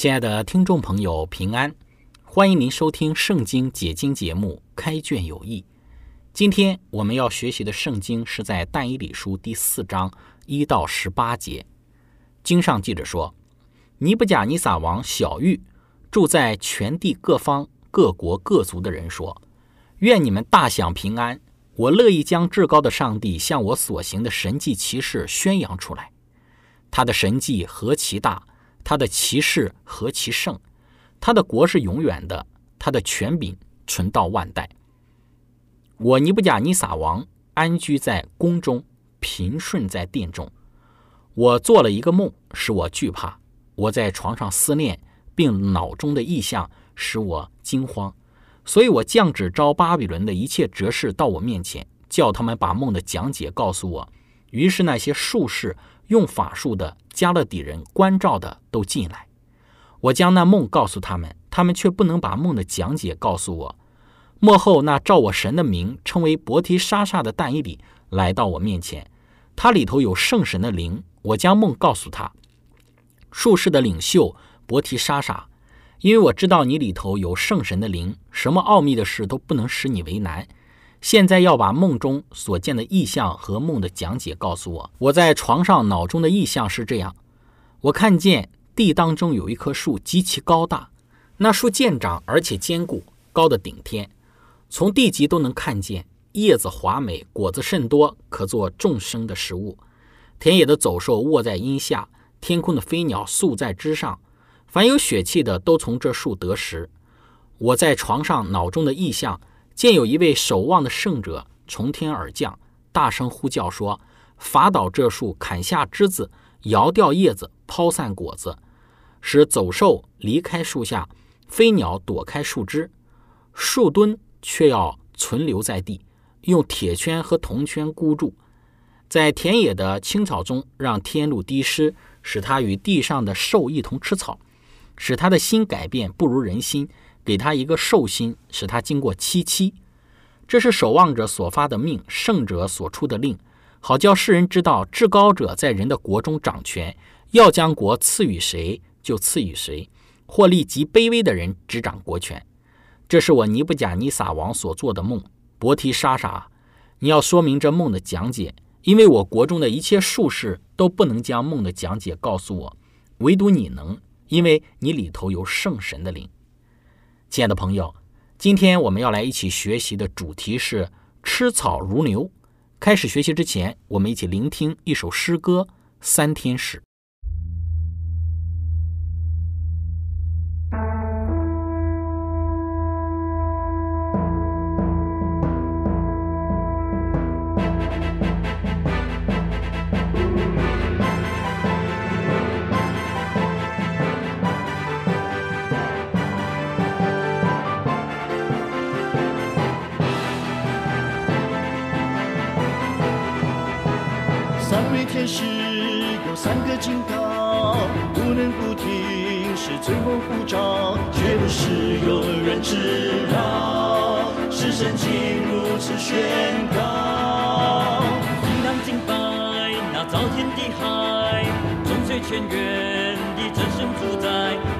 亲爱的听众朋友，平安！欢迎您收听《圣经解经》节目《开卷有益》。今天我们要学习的圣经是在但以理书第四章一到十八节。经上记着说：“尼布甲尼撒王小玉住在全地各方各国各族的人说：‘愿你们大享平安！我乐意将至高的上帝向我所行的神迹奇事宣扬出来。他的神迹何其大！’”他的骑士何其盛，他的国是永远的，他的权柄存到万代。我尼布甲尼撒王安居在宫中，平顺在殿中。我做了一个梦，使我惧怕。我在床上思念，并脑中的意象使我惊慌。所以我降旨招巴比伦的一切哲士到我面前，叫他们把梦的讲解告诉我。于是那些术士。用法术的加勒底人关照的都进来，我将那梦告诉他们，他们却不能把梦的讲解告诉我。幕后那照我神的名称为伯提沙沙的但以里来到我面前，他里头有圣神的灵。我将梦告诉他，术士的领袖伯提沙沙，因为我知道你里头有圣神的灵，什么奥秘的事都不能使你为难。现在要把梦中所见的意象和梦的讲解告诉我。我在床上脑中的意象是这样：我看见地当中有一棵树极其高大，那树健长而且坚固，高的顶天，从地极都能看见。叶子华美，果子甚多，可做众生的食物。田野的走兽卧在荫下，天空的飞鸟宿在枝上，凡有血气的都从这树得食。我在床上脑中的意象。见有一位守望的圣者从天而降，大声呼叫说：“伐倒这树，砍下枝子，摇掉叶子，抛散果子，使走兽离开树下，飞鸟躲开树枝，树墩却要存留在地，用铁圈和铜圈箍住，在田野的青草中，让天露滴湿，使它与地上的兽一同吃草，使他的心改变，不如人心。”给他一个寿星，使他经过七七。这是守望者所发的命，圣者所出的令，好叫世人知道至高者在人的国中掌权，要将国赐予谁就赐予谁，或立极卑微的人执掌国权。这是我尼布甲尼撒王所做的梦。伯提沙沙，你要说明这梦的讲解，因为我国中的一切术士都不能将梦的讲解告诉我，唯独你能，因为你里头有圣神的灵。亲爱的朋友，今天我们要来一起学习的主题是“吃草如牛”。开始学习之前，我们一起聆听一首诗歌《三天使》。三个警告，不能不听，是最后护照，绝不是有人知道，是神经如此宣告。应当敬拜那造天地海，众水泉源的真神主宰，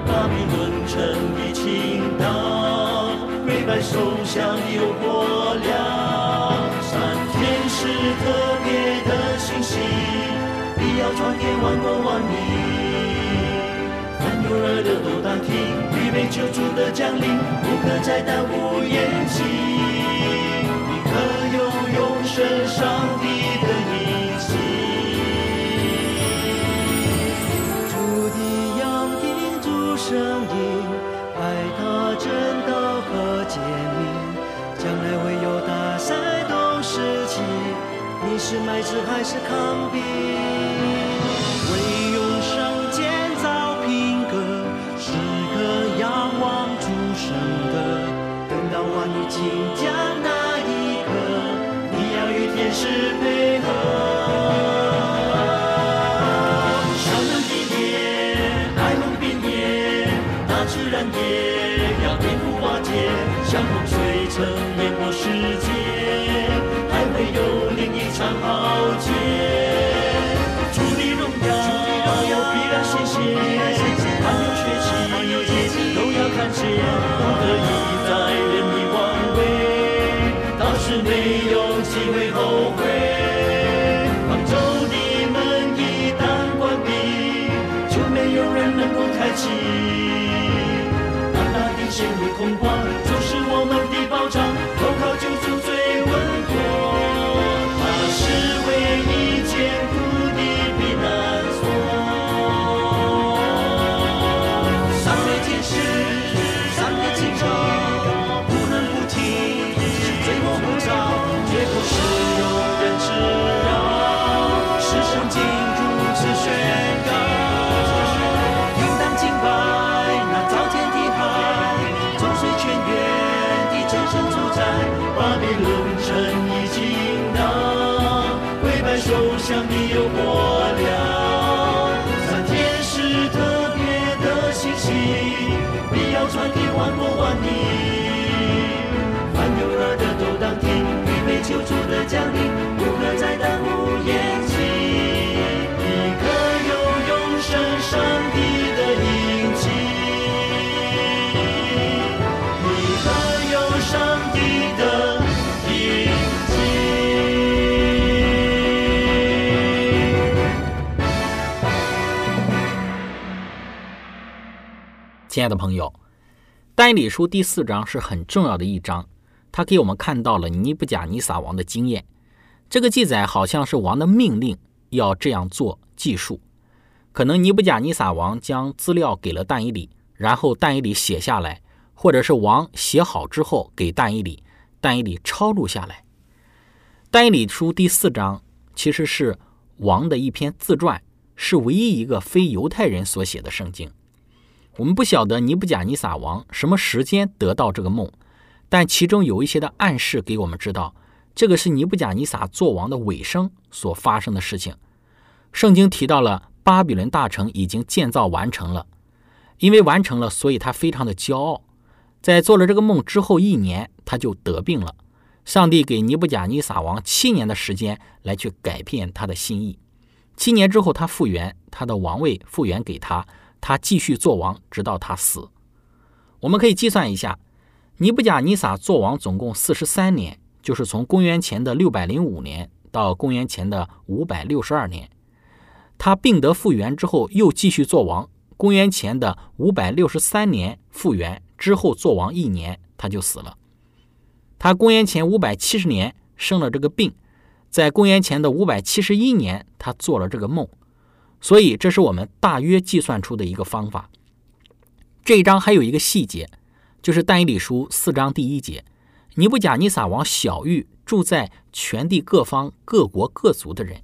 巴比伦城的倾倒，跪拜手相的有火亮，三天使特别的。要传给万国万民，凡有耳的都当听，预备救主的降临，不可再耽误眼睛。你可有永生上帝的应许？主的羊听主声音，是买醉，还是抗病？空旷降临，不可再耽误眼睛。你可有永生上帝的印记？你可有上帝的印记？亲爱的朋友，但以理书第四章是很重要的一章，他给我们看到了尼布甲尼撒王的经验。这个记载好像是王的命令，要这样做记述。可能尼布甲尼撒王将资料给了但以理，然后但以理写下来，或者是王写好之后给但以理，但以理抄录下来。但以理书第四章其实是王的一篇自传，是唯一一个非犹太人所写的圣经。我们不晓得尼布甲尼撒王什么时间得到这个梦，但其中有一些的暗示给我们知道，这个是尼布甲尼撒做王的尾声所发生的事情。圣经提到了巴比伦大城已经建造完成了，因为完成了，所以他非常的骄傲。在做了这个梦之后一年，他就得病了。上帝给尼布甲尼撒王七年的时间来去改变他的心意。七年之后，他复原，他的王位复原给他。他继续做王，直到他死。我们可以计算一下，尼布甲尼撒做王总共四十三年，就是从公元前的六百零五年到公元前的五百六十二年。他病得复原之后，又继续做王。公元前的五百六十三年复原之后，做王一年，他就死了。他公元前五百七十年生了这个病，在公元前的五百七十一年，他做了这个梦。所以，这是我们大约计算出的一个方法。这一章还有一个细节，就是但以理书四章第一节，尼布甲尼撒王小玉住在全地各方各国各族的人。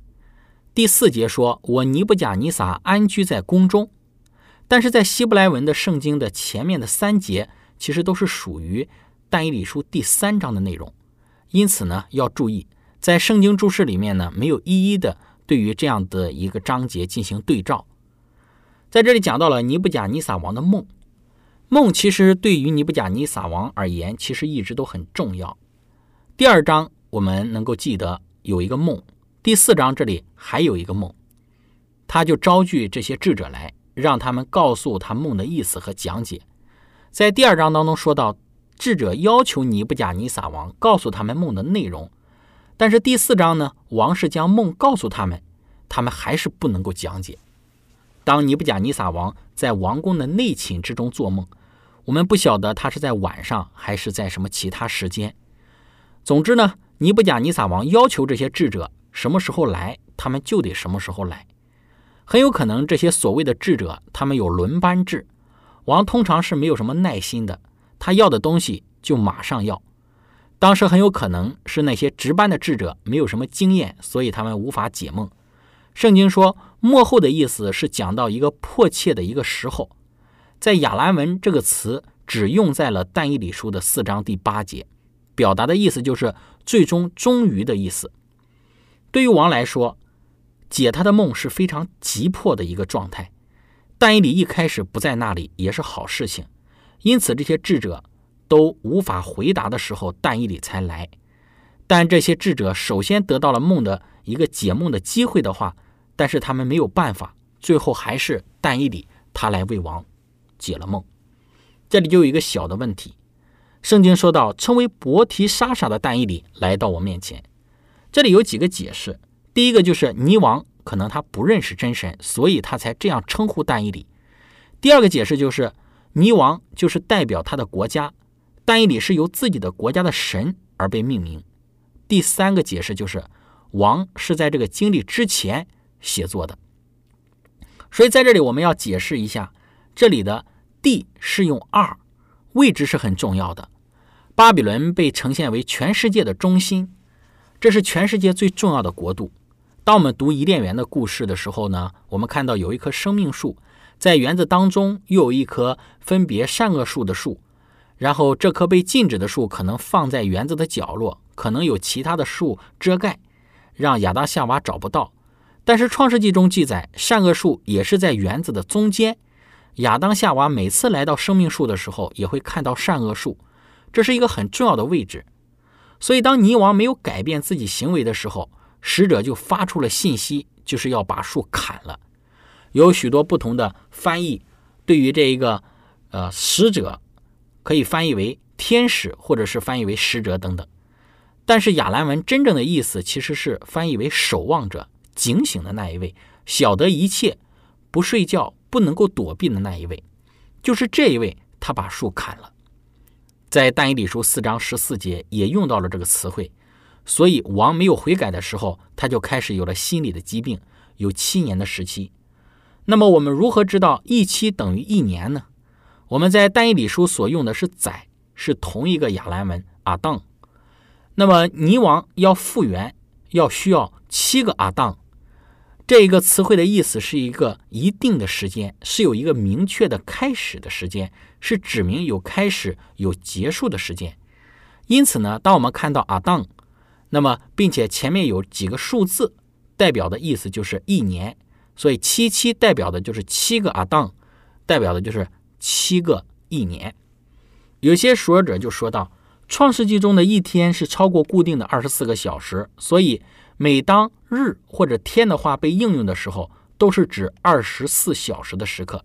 第四节说：“我尼布甲尼撒安居在宫中。”但是在希伯来文的圣经的前面的三节，其实都是属于但以理书第三章的内容。因此呢，要注意，在圣经注释里面呢，没有一一的。对于这样的一个章节进行对照，在这里讲到了尼布甲尼撒王的梦。梦其实对于尼布甲尼撒王而言，其实一直都很重要。第二章我们能够记得有一个梦，第四章这里还有一个梦，他就招聚这些智者来，让他们告诉他梦的意思和讲解。在第二章当中说到，智者要求尼布甲尼撒王告诉他们梦的内容。但是第四章呢，王是将梦告诉他们，他们还是不能够讲解。当尼布甲尼撒王在王宫的内寝之中做梦，我们不晓得他是在晚上还是在什么其他时间。总之呢，尼布甲尼撒王要求这些智者什么时候来，他们就得什么时候来。很有可能这些所谓的智者，他们有轮班制，王通常是没有什么耐心的，他要的东西就马上要。当时很有可能是那些值班的智者没有什么经验，所以他们无法解梦。圣经说“幕后”的意思是讲到一个迫切的一个时候，在亚兰文这个词只用在了但以理书的四章第八节，表达的意思就是最终终于的意思。对于王来说，解他的梦是非常急迫的一个状态。但以理一开始不在那里也是好事情，因此这些智者。都无法回答的时候，但以理才来。但这些智者首先得到了梦的一个解梦的机会的话，但是他们没有办法，最后还是但以理他来为王解了梦。这里就有一个小的问题，圣经说到称为伯提莎莎的但以理来到我面前，这里有几个解释。第一个就是尼王可能他不认识真神，所以他才这样称呼但以理。第二个解释就是尼王就是代表他的国家。但以理是由自己的国家的神而被命名。第三个解释就是，王是在这个经历之前写作的。所以在这里我们要解释一下，这里的地是用二，位置是很重要的。巴比伦被呈现为全世界的中心，这是全世界最重要的国度。当我们读伊甸园的故事的时候呢，我们看到有一棵生命树，在园子当中又有一棵分别善恶树的树。然后，这棵被禁止的树可能放在园子的角落，可能有其他的树遮盖，让亚当夏娃找不到。但是《创世纪》中记载，善恶树也是在园子的中间。亚当夏娃每次来到生命树的时候，也会看到善恶树，这是一个很重要的位置。所以，当尼王没有改变自己行为的时候，使者就发出了信息，就是要把树砍了。有许多不同的翻译，对于这一个呃使者。可以翻译为天使，或者是翻译为使者等等。但是亚兰文真正的意思其实是翻译为守望者、警醒的那一位，晓得一切、不睡觉、不能够躲避的那一位，就是这一位。他把树砍了，在但以理书四章十四节也用到了这个词汇。所以王没有悔改的时候，他就开始有了心理的疾病，有七年的时期。那么我们如何知道一期等于一年呢？我们在但以理书所用的是“载”，是同一个亚兰文阿当。那么尼王要复原，要需要七个阿当。这一个词汇的意思是一个一定的时间，是有一个明确的开始的时间，是指明有开始有结束的时间。因此呢，当我们看到阿当，那么并且前面有几个数字，代表的意思就是一年。所以七七代表的就是七个阿当，代表的就是。七个一年，有些说者就说到，《创世纪》中的一天是超过固定的二十四个小时，所以每当日或者天的话被应用的时候，都是指二十四小时的时刻。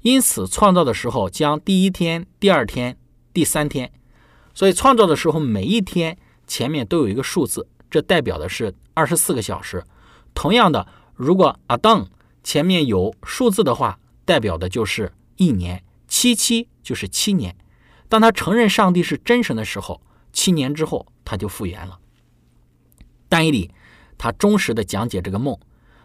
因此，创造的时候将第一天、第二天、第三天，所以创造的时候每一天前面都有一个数字，这代表的是二十四个小时。同样的，如果 Adam 前面有数字的话，代表的就是。一年七七就是七年，当他承认上帝是真神的时候，七年之后他就复原了。但以里他忠实的讲解这个梦，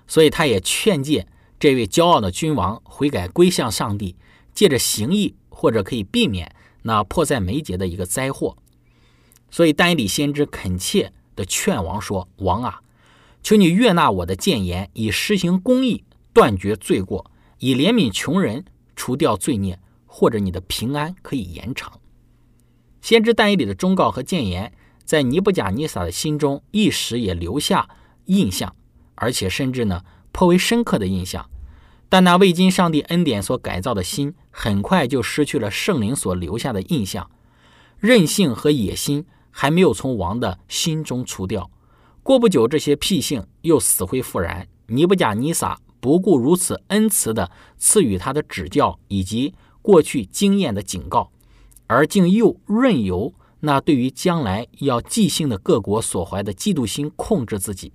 所以他也劝诫这位骄傲的君王悔改归向上帝，借着行义或者可以避免那迫在眉睫的一个灾祸。所以但以里先知恳切的劝王说：“王啊，求你悦纳我的谏言，以实行公义，断绝罪过，以怜悯穷人。”除掉罪孽，或者你的平安可以延长。先知但以里的忠告和谏言，在尼布甲尼撒的心中一时也留下印象，而且甚至呢颇为深刻的印象。但那未经上帝恩典所改造的心，很快就失去了圣灵所留下的印象。任性和野心还没有从王的心中除掉，过不久这些癖性又死灰复燃。尼布甲尼撒。不顾如此恩慈的赐予他的指教以及过去经验的警告，而竟又任由那对于将来要继兴的各国所怀的嫉妒心控制自己。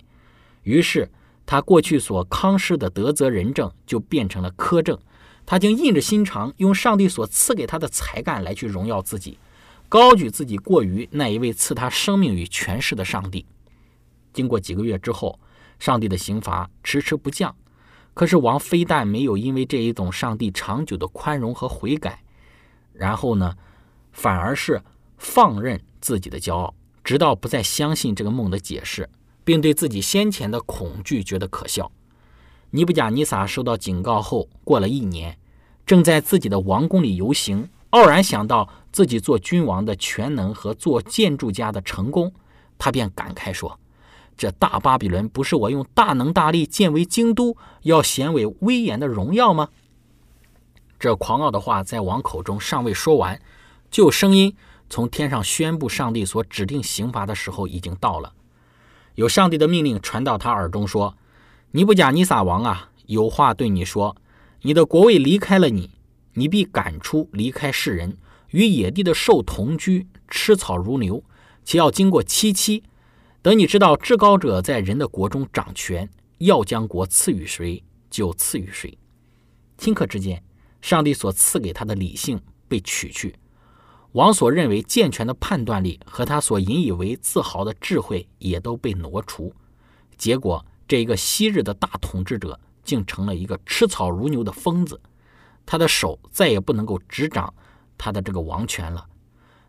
于是，他过去所康施的德泽仁政就变成了苛政。他竟硬着心肠，用上帝所赐给他的才干来去荣耀自己，高举自己过于那一位赐他生命与权势的上帝。经过几个月之后，上帝的刑罚迟迟不降。可是王非但没有因为这一种上帝长久的宽容和悔改，然后呢，反而是放任自己的骄傲，直到不再相信这个梦的解释，并对自己先前的恐惧觉得可笑。尼布甲尼撒受到警告后，过了一年，正在自己的王宫里游行，傲然想到自己做君王的全能和做建筑家的成功，他便感慨说：“这大巴比伦不是我用大能大力建为京都，要显为威严的荣耀吗？”这狂傲的话在王口中尚未说完，就声音从天上宣布上帝所指定刑罚的时候已经到了，有上帝的命令传到他耳中说。尼布甲尼撒王啊，有话对你说：你的国位离开了你，你必赶出离开世人，与野地的兽同居，吃草如牛，且要经过七七。等你知道至高者在人的国中掌权，要将国赐予谁，就赐予谁。顷刻之间，上帝所赐给他的理性被取去，王所认为健全的判断力和他所引以为自豪的智慧也都被挪除，结果。这一个昔日的大统治者，竟成了一个吃草如牛的疯子。他的手再也不能够执掌他的这个王权了。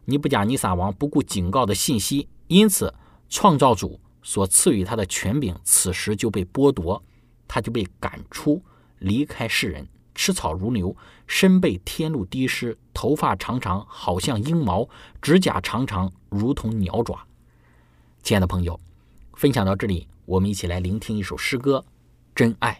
尼布甲尼撒王不顾警告的信息，因此创造主所赐予他的权柄，此时就被剥夺，他就被赶出，离开世人，吃草如牛，身背天露滴湿，头发长长，好像鹰毛，指甲长长，如同鸟爪。亲爱的朋友，分享到这里。我们一起来聆听一首诗歌，《真爱》。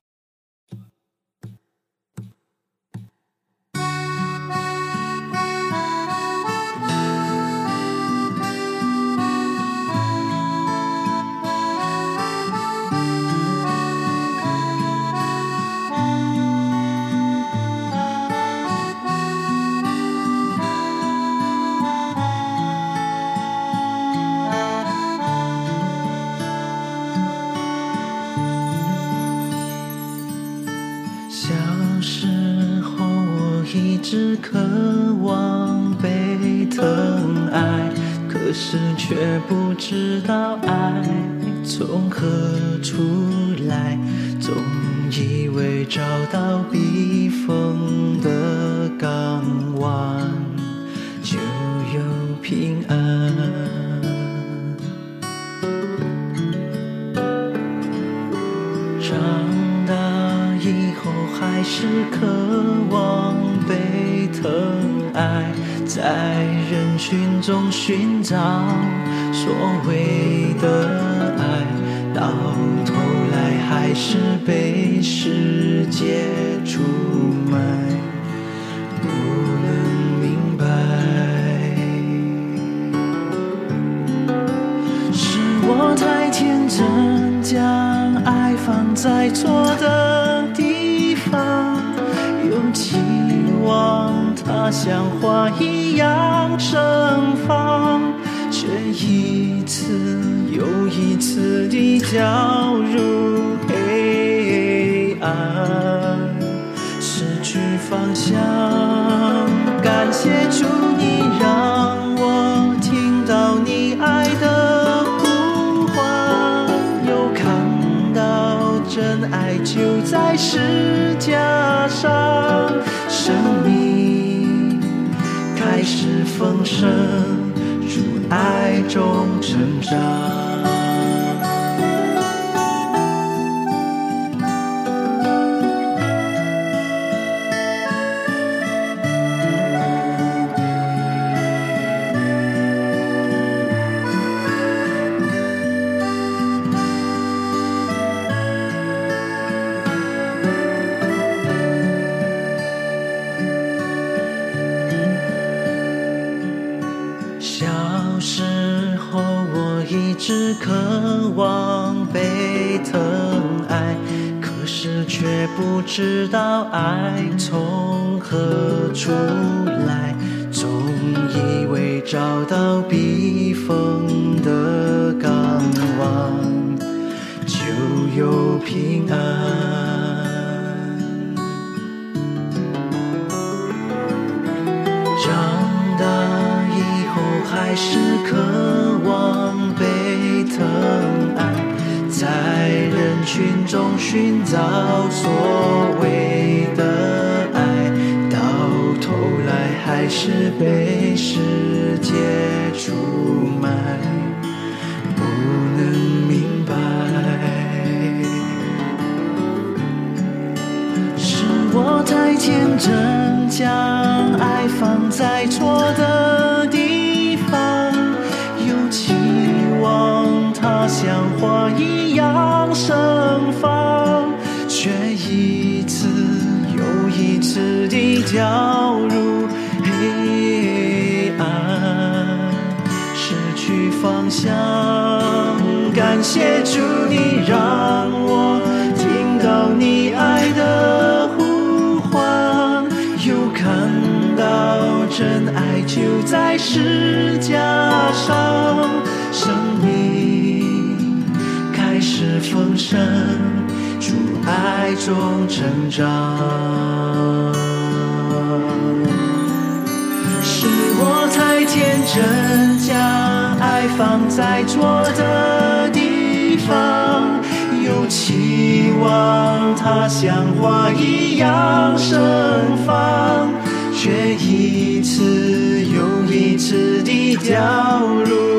知道爱从何处来。总以为找到避风的港湾就有平安。长大以后还是渴望被。疼爱，在人群中寻找所谓的爱，到头来还是被世界出卖。不能明白，是我太天真，将爱放在错的像花一样盛放，却一次又一次地掉入黑暗，失去方向。感谢主，你让我听到你爱的呼唤，又看到真爱就在石中成长。找到避风的港湾就有平安。长大以后还是渴望被疼爱，在人群中寻找所谓还是被世界出卖，不能明白。是我太天真，将爱放在错的地方，又期望它像花一样想。感谢主，你让我听到你爱的呼唤，又看到真爱就在石架上，生命开始丰盛，主爱中成长。是我太天真，将放在错的地方，又期望它像花一样盛放，却一次又一次地掉落。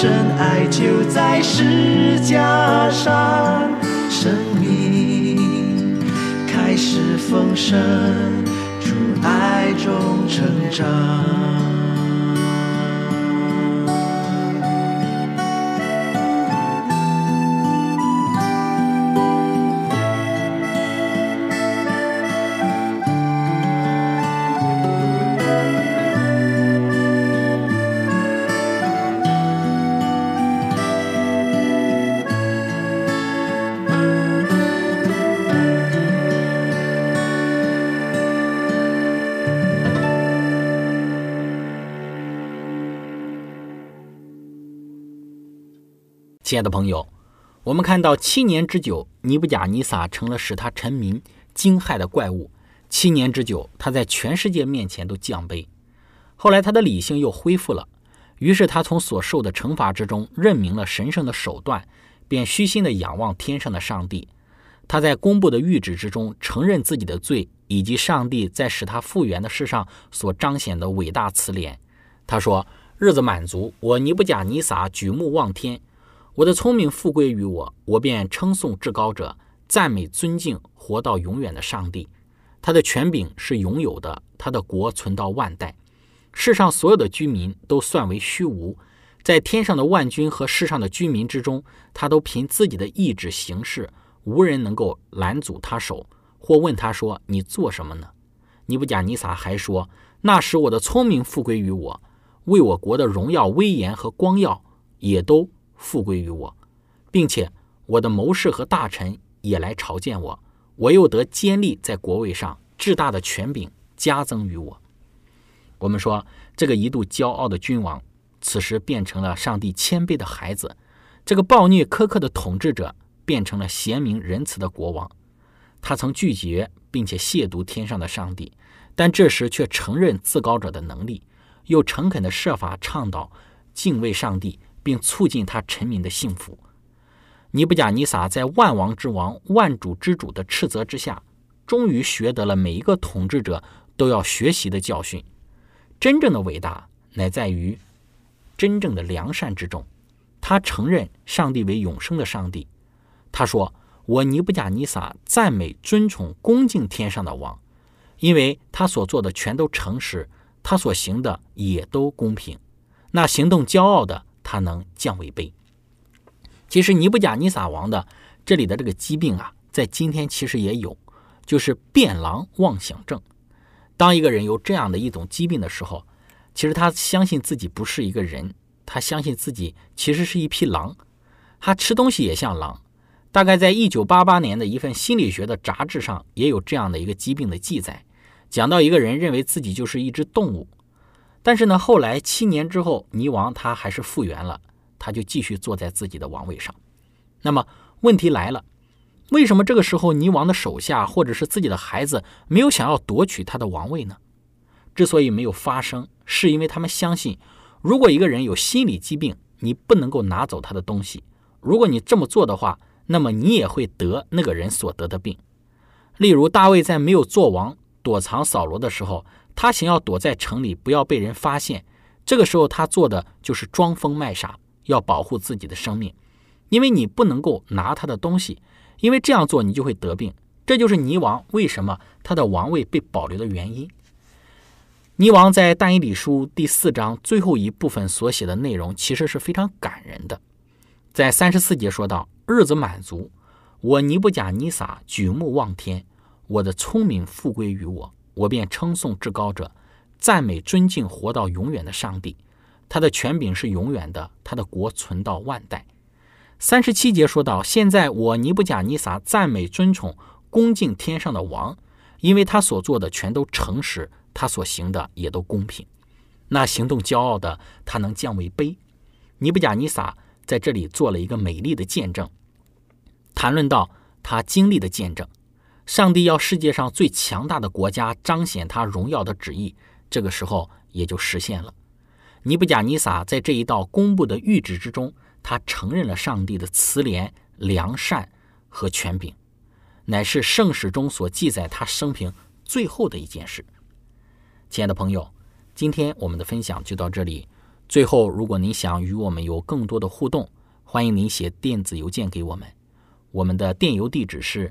真爱就在世架上，生命开始丰盛，主爱中成长。亲爱的朋友，我们看到七年之久，尼布甲尼撒成了使他臣民惊骇的怪物。七年之久，他在全世界面前都降卑。后来他的理性又恢复了，于是他从所受的惩罚之中认明了神圣的手段，便虚心地仰望天上的上帝。他在公布的谕旨之中承认自己的罪，以及上帝在使他复原的事上所彰显的伟大慈怜。他说：“日子满足，我尼布甲尼撒举目望天。”我的聪明复归于我，我便称颂至高者，赞美尊敬活到永远的上帝。他的权柄是永有的，他的国存到万代。世上所有的居民都算为虚无，在天上的万军和世上的居民之中，他都凭自己的意志行事，无人能够拦阻他手，或问他说：“你做什么呢？”尼布甲尼撒还说：“那时我的聪明复归于我，为我国的荣耀、威严和光耀也都。”复归于我，并且我的谋士和大臣也来朝见我，我又得坚立在国位上，至大的权柄加增于我。我们说，这个一度骄傲的君王，此时变成了上帝谦卑的孩子；这个暴虐苛刻的统治者，变成了贤明仁慈的国王。他曾拒绝并且亵渎天上的上帝，但这时却承认自高者的能力，又诚恳地设法倡导敬畏上帝。并促进他臣民的幸福。尼布甲尼撒在万王之王、万主之主的斥责之下，终于学得了每一个统治者都要学习的教训。真正的伟大乃在于真正的良善之中。他承认上帝为永生的上帝。他说：“我尼布甲尼撒赞美、尊崇、恭敬天上的王，因为他所做的全都诚实，他所行的也都公平。那行动骄傲的。”他能降为卑。其实尼布甲尼撒王的这里的这个疾病啊，在今天其实也有，就是变狼妄想症。当一个人有这样的一种疾病的时候，其实他相信自己不是一个人，他相信自己其实是一匹狼。他吃东西也像狼，大概在一九八八年的一份心理学的杂志上，也有这样的一个疾病的记载，讲到一个人认为自己就是一只动物，但是呢，后来七年之后，泥王他还是复原了，他就继续坐在自己的王位上。那么问题来了，为什么这个时候泥王的手下或者是自己的孩子没有想要夺取他的王位呢？之所以没有发生，是因为他们相信，如果一个人有心理疾病，你不能够拿走他的东西。如果你这么做的话，那么你也会得那个人所得的病。例如，大卫在没有做王、躲藏扫罗的时候，他想要躲在城里，不要被人发现。这个时候，他做的就是装疯卖傻，要保护自己的生命。因为你不能够拿他的东西，因为这样做你就会得病。这就是泥王为什么他的王位被保留的原因。泥王在但以理书第四章最后一部分所写的内容，其实是非常感人的。在三十四节说到。日子满足，我尼布甲尼撒举目望天，我的聪明复归于我，我便称颂至高者，赞美尊敬活到永远的上帝。他的权柄是永远的，他的国存到万代。三十七节说到，现在我尼布甲尼撒赞美尊崇恭敬天上的王，因为他所做的全都诚实，他所行的也都公平。那行动骄傲的，他能降为卑。尼布甲尼撒在这里做了一个美丽的见证。谈论到他经历的见证，上帝要世界上最强大的国家彰显他荣耀的旨意，这个时候也就实现了。尼布甲尼撒在这一道公布的谕旨之中，他承认了上帝的慈怜、良善和权柄，乃是圣史中所记载他生平最后的一件事。亲爱的朋友，今天我们的分享就到这里。最后，如果您想与我们有更多的互动，欢迎您写电子邮件给我们。我们的电邮地址是